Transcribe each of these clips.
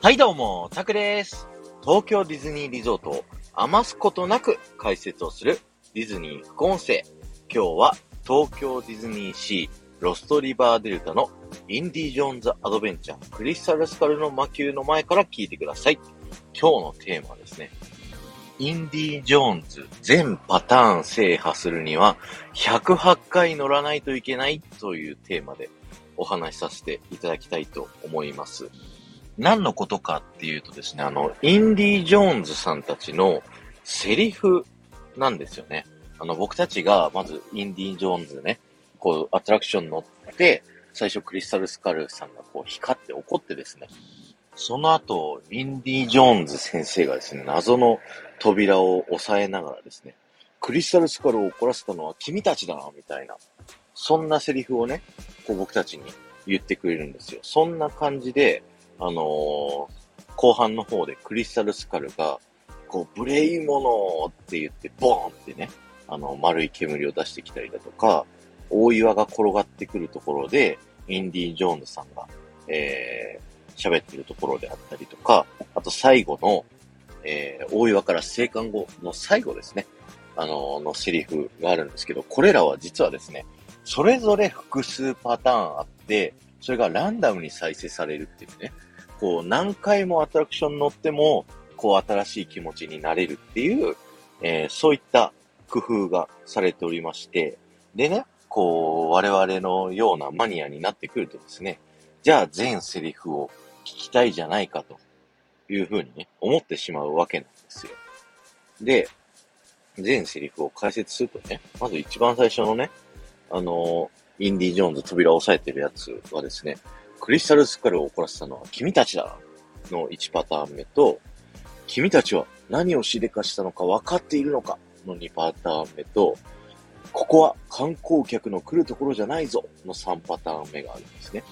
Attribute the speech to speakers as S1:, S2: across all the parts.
S1: はいどうも、タクです。東京ディズニーリゾートを余すことなく解説をするディズニー副音声。今日は東京ディズニーシーロストリバーデルタのインディ・ジョーンズ・アドベンチャークリスタル・スカルの魔球の前から聞いてください。今日のテーマはですね、インディ・ジョーンズ全パターン制覇するには108回乗らないといけないというテーマでお話しさせていただきたいと思います。何のことかっていうとですね、あの、インディ・ジョーンズさんたちのセリフなんですよね。あの、僕たちが、まず、インディ・ジョーンズね、こう、アトラクション乗って、最初クリスタル・スカルさんがこう、光って怒ってですね、その後、インディ・ジョーンズ先生がですね、謎の扉を押さえながらですね、クリスタル・スカルを怒らせたのは君たちだな、みたいな、そんなセリフをね、こう僕たちに言ってくれるんですよ。そんな感じで、あのー後半の方でクリスタルスカルが、こう、ブレイモノって言って、ボーンってね、あの、丸い煙を出してきたりだとか、大岩が転がってくるところで、インディ・ジョーンズさんが、えー、喋ってるところであったりとか、あと最後の、えー、大岩から生還後の最後ですね、あののセリフがあるんですけど、これらは実はですね、それぞれ複数パターンあって、それがランダムに再生されるっていうね、こう何回もアトラクション乗っても、こう新しい気持ちになれるっていう、えーそういった工夫がされておりまして、でね、こう我々のようなマニアになってくるとですね、じゃあ全セリフを聞きたいじゃないかというふうにね、思ってしまうわけなんですよ。で、全セリフを解説するとね、まず一番最初のね、あのインディ・ジョーンズ扉を押さえてるやつはですね、クリスタルスカルを怒らせたのは君たちだの1パターン目と、君たちは何をしでかしたのか分かっているのかの2パターン目と、ここは観光客の来るところじゃないぞの3パターン目があるんですね。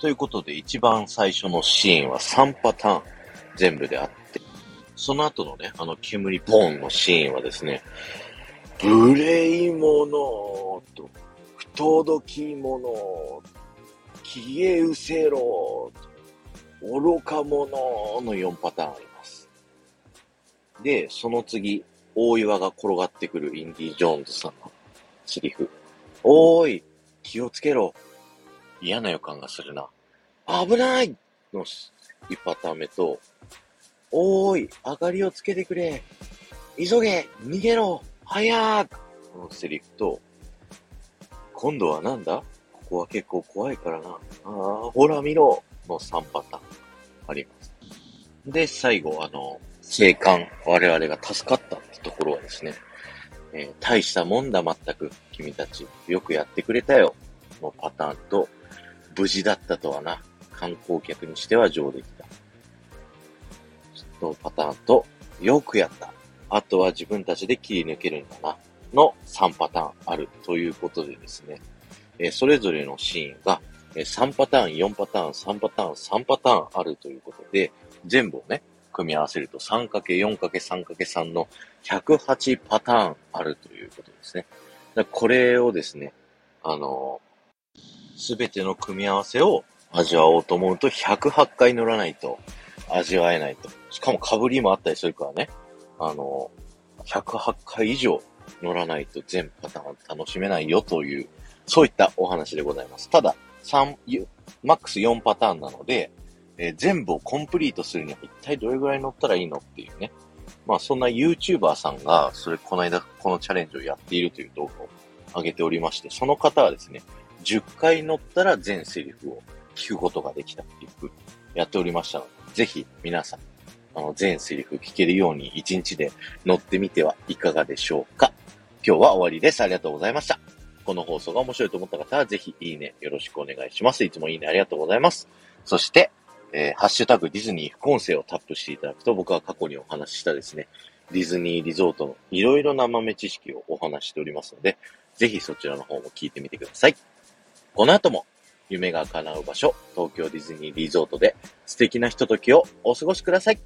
S1: ということで一番最初のシーンは3パターン全部であって、その後のね、あの煙ポーンのシーンはですね、無礼者と不届き者消え失せろ愚か者の4パターンあります。で、その次、大岩が転がってくるインディ・ジョーンズさんのセリフ。おーい、気をつけろ。嫌な予感がするな。危ないの1パターン目と、おーい、明かりをつけてくれ。急げ逃げろ早くこのセリフと、今度はなんだ？ここは結構怖いからな。ああ、ほら見ろの3パターンあります。で、最後、あの、生還、我々が助かったってところはですね、えー大したもんだ全く、君たち。よくやってくれたよ。のパターンと、無事だったとはな。観光客にしては上出来だ。のパターンと、よくやった。あとは自分たちで切り抜けるんだな。の3パターンあるということでですね、えそれぞれのシーンが、え3パターン、4パターン、3パターン、3パターンあるということで、全部をね、組み合わせると 3×4×3×3 の108パターンあるということですね。だこれをですね、あのすべての組み合わせを味わおうと思うと108回乗らないと味わえないと。しかも被りもあったりするからね、あの108回以上乗らないと全パターン楽しめないよという、そういったお話でございます。ただ、3、マックス4パターンなので、えー全部をコンプリートするには一体どれぐらい乗ったらいいのっていうね。まあそんな YouTuber さんが、それこの間このチャレンジをやっているという動画を上げておりまして、その方はですね、10回乗ったら全セリフを聞くことができたっていうふうにやっておりましたので、ぜひ皆さん、あの、全セリフ聞けるように1日で乗ってみてはいかがでしょうか。今日は終わりです。ありがとうございました。この放送が面白いと思った方は、ぜひいいねよろしくお願いします。いつもいいねありがとうございます。そして、えーハッシュタグディズニー副音声をタップしていただくと、僕は過去にお話ししたですね、ディズニーリゾートのいろいろな豆知識をお話しておりますので、ぜひそちらの方も聞いてみてください。この後も、夢が叶う場所、東京ディズニーリゾートで素敵なひとときをお過ごしください。